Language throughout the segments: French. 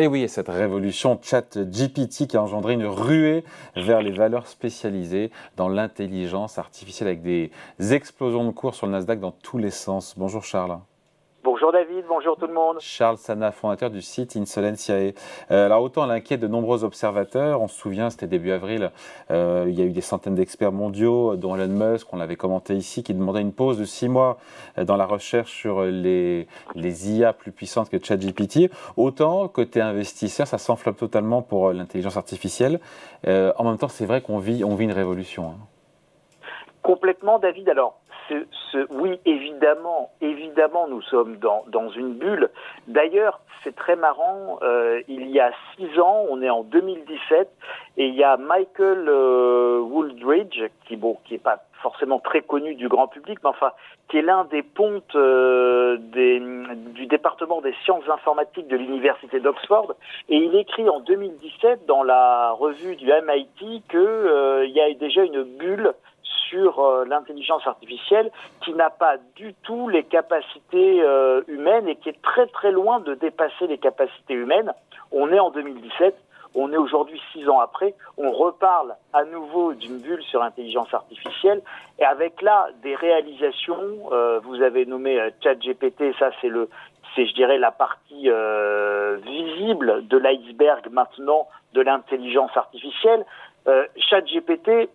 Et oui, cette révolution chat GPT qui a engendré une ruée vers les valeurs spécialisées dans l'intelligence artificielle avec des explosions de cours sur le Nasdaq dans tous les sens. Bonjour Charles. Bonjour David, bonjour tout le monde. Charles Sana, fondateur du site Insolentiae. Euh, alors autant l'inquiète de nombreux observateurs, on se souvient, c'était début avril, euh, il y a eu des centaines d'experts mondiaux, dont Elon Musk, on l'avait commenté ici, qui demandait une pause de six mois euh, dans la recherche sur les, les IA plus puissantes que ChatGPT. Autant côté investisseur, ça s'enflamme totalement pour l'intelligence artificielle. en même temps, c'est vrai qu'on vit, on vit une révolution. Hein. Complètement, David. Alors, oui, évidemment, évidemment, nous sommes dans, une bulle. D'ailleurs, c'est très marrant. Euh, il y a six ans, on est en 2017, et il y a Michael euh, Wooldridge, qui bon, est pas forcément très connu du grand public, mais enfin, qui est l'un des pontes euh, du département des sciences informatiques de l'université d'Oxford, et il écrit en 2017 dans la revue du MIT que il y a déjà une bulle sur euh, l'intelligence artificielle qui n'a pas du tout les capacités euh, humaines et qui est très très loin de dépasser les capacités humaines. On est en 2017, on est aujourd'hui six ans après, on reparle à nouveau d'une bulle sur l'intelligence artificielle et avec là des réalisations. Euh, vous avez nommé ChatGPT, ça c'est le c'est je dirais la partie visible de l'iceberg maintenant de l'intelligence artificielle. ChatGPT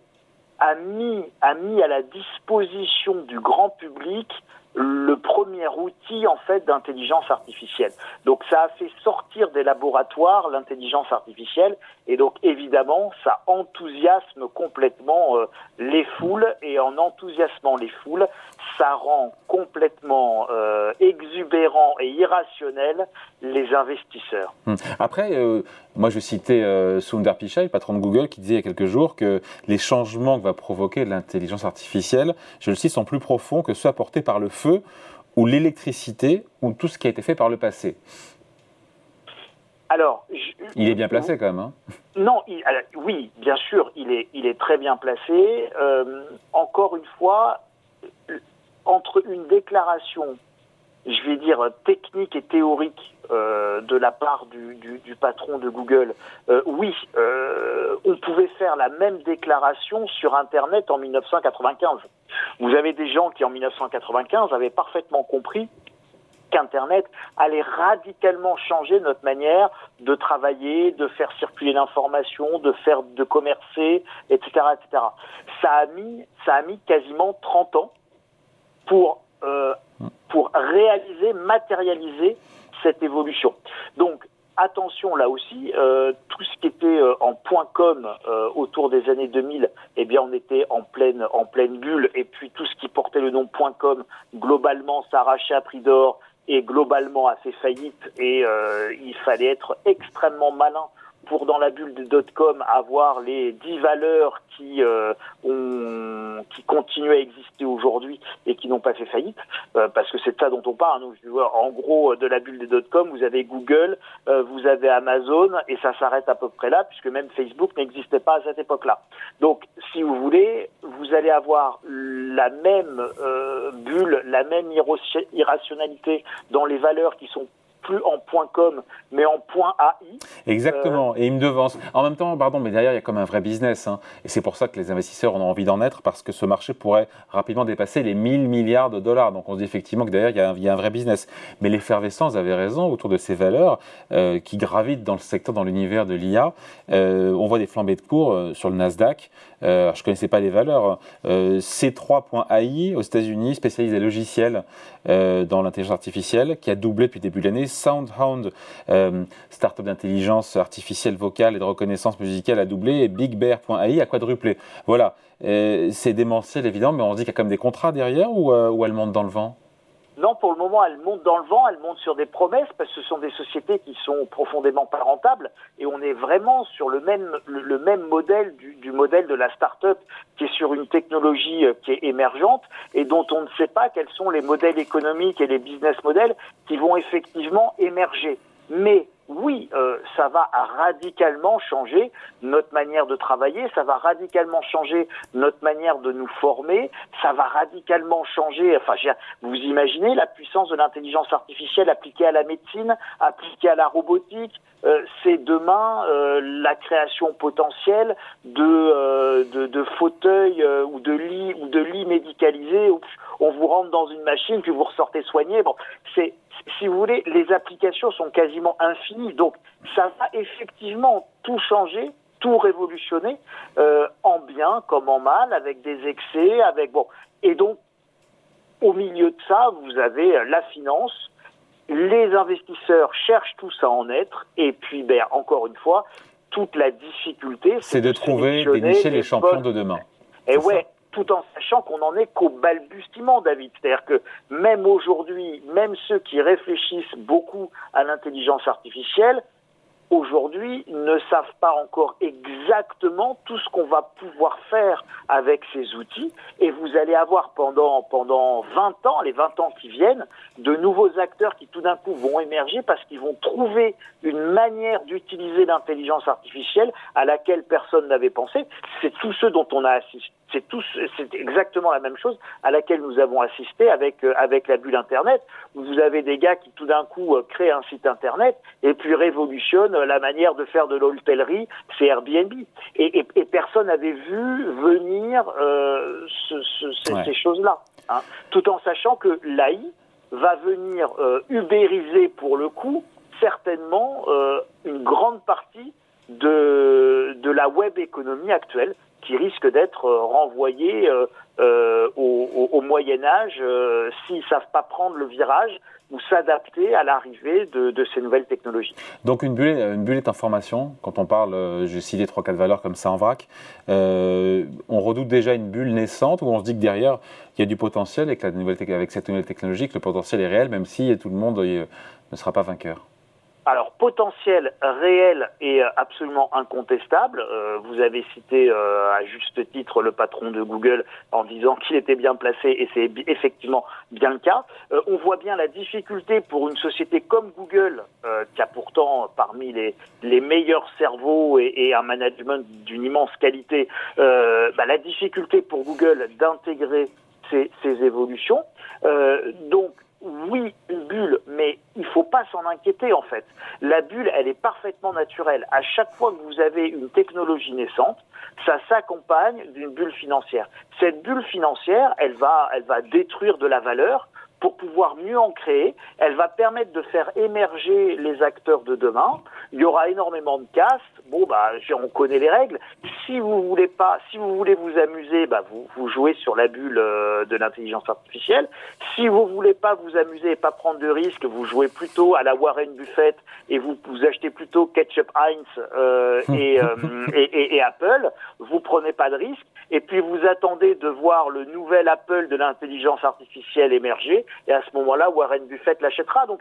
a mis, a mis à la disposition du grand public le premier outil en fait d'intelligence artificielle. Donc ça a fait sortir des laboratoires l'intelligence artificielle et donc évidemment ça enthousiasme complètement euh, les foules et en enthousiasmant les foules, ça rend complètement euh, exubérant et irrationnel les investisseurs. Hum. Après, euh, moi je citais euh, Sundar Pichai, patron de Google, qui disait il y a quelques jours que les changements que va provoquer l'intelligence artificielle, je le cite, sont plus profonds que ceux apportés par le feu ou l'électricité ou tout ce qui a été fait par le passé. Alors, il est bien placé quand même. Hein non, oui, bien sûr, il est, il est très bien placé. encore une fois, une déclaration, je vais dire, technique et théorique euh, de la part du, patron de Google, euh, oui, euh, on pouvait faire la même déclaration sur Internet en 1995. Vous avez des gens qui, en 1995, avaient parfaitement compris qu'Internet allait radicalement changer notre manière de travailler, de faire circuler l'information, de faire, de commercer, etc., etc. Ça a mis, ça a mis quasiment 30 ans pour, euh, pour réaliser, matérialiser cette évolution. Donc, attention là aussi, euh, tout ce qui était euh, en com euh, autour des années 2000, eh bien on était en pleine en pleine bulle et puis tout ce qui portait le nom com globalement s'arrachait à prix d'or et globalement a fait faillite et il fallait être extrêmement malin pour dans la bulle de dot-com avoir les 10 valeurs qui euh, qui continuent à exister aujourd'hui et qui n'ont pas fait faillite, euh, parce que c'est ça dont on parle. Nous, en gros, de la bulle des dot-com, vous avez Google, euh, vous avez Amazon, et ça s'arrête à peu près là, puisque même Facebook n'existait pas à cette époque-là. Donc, si vous voulez, vous allez avoir la même bulle, la même irrationalité dans les valeurs qui sont plus en point .com, mais en point .ai. Exactement, euh, et il me devance. En même temps, pardon, mais derrière, il y a comme un vrai business. Hein. Et c'est pour ça que les investisseurs ont envie d'en être, parce que ce marché pourrait rapidement dépasser les 1000 milliards de dollars. Donc on se dit effectivement que derrière, il y a un, vrai business. Mais l'effervescence, avez raison, autour de ces valeurs euh, qui gravitent dans le secteur, dans l'univers de l'IA. Euh, on voit des flambées de cours sur le Nasdaq. je ne connaissais pas les valeurs. C3.ai aux États-Unis, spécialisé logiciel dans l'intelligence artificielle, qui a doublé depuis le début de l'année SoundHound, euh, startup d'intelligence artificielle vocale et de reconnaissance musicale a doublé, et BigBear.ai a quadruplé. Voilà, c'est démentiel évidemment, mais on se dit qu'il y a quand même des contrats derrière ou, euh, ou elle monte dans le vent? Non, pour le moment, elle monte dans le vent, elle monte sur des promesses, parce que ce sont des sociétés qui sont profondément pas rentables, et on est vraiment sur le même, le, même modèle du, du, modèle de la start-up, qui est sur une technologie euh, qui est émergente, et dont on ne sait pas quels sont les modèles économiques et les business models qui vont effectivement émerger. Mais oui, euh, ça va radicalement changer notre manière de travailler, ça va radicalement changer notre manière de nous former, ça va radicalement changer, enfin, vous imaginez la puissance de l'intelligence artificielle appliquée à la médecine, appliquée à la robotique, euh, c'est demain euh, la création potentielle de, de, de, fauteuils ou de lits ou de lits médicalisés où on vous rentre dans une machine puis vous ressortez soigné. Bon, c'est si vous voulez, les applications sont quasiment infinies. Donc, ça va effectivement tout changer, tout révolutionner, euh, en bien comme en mal, avec des excès, avec bon. Et donc, au milieu de ça, vous avez euh, la finance. Les investisseurs cherchent tous à en être. Et puis, ben, encore une fois, toute la difficulté, c'est de, trouver, dénicher les, champions de demain. Et ouais, tout en sachant qu'on n'en est qu'au balbutiement, David. C'est-à-dire que même aujourd'hui, même ceux qui réfléchissent beaucoup à l'intelligence artificielle, aujourd'hui ne savent pas encore exactement tout ce qu'on va pouvoir faire avec ces outils et vous allez avoir pendant pendant 20 ans, les 20 ans qui viennent, de nouveaux acteurs qui tout d'un coup vont émerger parce qu'ils vont trouver une manière d'utiliser l'intelligence artificielle à laquelle personne n'avait pensé. C'est tout ce dont on a assisté c'est exactement la même chose à laquelle nous avons assisté avec euh, avec la bulle Internet, vous avez des gars qui tout d'un coup euh, créent un site Internet et puis révolutionnent la manière de faire de l'hôtellerie, c'est Airbnb. Et, et, et personne n'avait vu venir euh, ce, ce, ces choses-là, hein, tout en sachant que l'AI va venir euh, ubériser pour le coup certainement euh, une grande partie de, de la web économie actuelle qui risque d'être euh, euh, euh, Moyen Âge s'ils savent pas prendre le virage ou s'adapter à l'arrivée de, ces nouvelles technologies. Donc une bulle, une bulle est information. Quand on parle, je cité trois quatre valeurs comme ça en vrac, euh, on redoute déjà une bulle naissante où on se dit que derrière il y a du potentiel et que avec cette nouvelle technologie, que le potentiel est réel, même si tout le monde ne sera pas vainqueur alors potentiel réel et euh, absolument incontestable. Euh, vous avez cité euh, à juste titre le patron de Google en disant qu'il était bien placé et c'est effectivement bien le cas. on voit bien la difficulté pour une société comme Google, qui a pourtant parmi les, les meilleurs cerveaux et, et un management d'une immense qualité, bah, la difficulté pour Google d'intégrer ces, ces évolutions. donc oui, une bulle, mais il faut pas s'en inquiéter en fait. La bulle, elle est parfaitement naturelle. À chaque fois que vous avez une technologie naissante, ça s'accompagne d'une bulle financière. Cette bulle financière, elle va, elle va détruire de la valeur pour pouvoir mieux en créer. Elle va permettre de faire émerger les acteurs de demain. Il y aura énormément de casse. Bon, bah, on connaît les règles. Si vous voulez pas, si vous voulez vous amuser, bah, vous, vous jouez sur la bulle euh, de l'intelligence artificielle. Si vous voulez pas vous amuser et pas prendre de risques, vous jouez plutôt à la Warren Buffett et vous, vous achetez plutôt Ketchup Heinz euh, et, euh, et, et, et, Apple. Vous prenez pas de risques et puis vous attendez de voir le nouvel Apple de l'intelligence artificielle émerger et à ce moment-là, Warren Buffett l'achètera. Donc,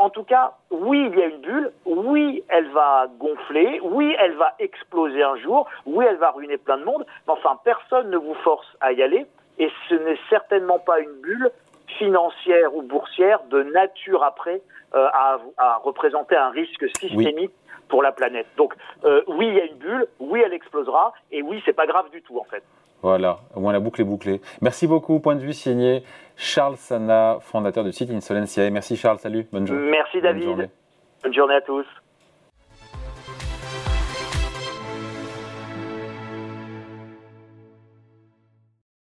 en tout cas, oui, il y a une bulle, oui, elle va gonfler, oui, elle va exploser un jour, oui, elle va ruiner plein de monde, mais enfin, personne ne vous force à y aller, et ce n'est certainement pas une bulle financière ou boursière de nature après euh, à, à, représenter un risque systémique pour la planète. Donc, euh, oui, il y a une bulle, oui, elle explosera, et oui, c'est pas grave du tout, en fait. Voilà, au moins la boucle est bouclée. Merci beaucoup. Point de vue signé Charles Sana, fondateur du site Insolencia. Merci Charles, salut, bonne journée. Merci David. Bonne journée à tous.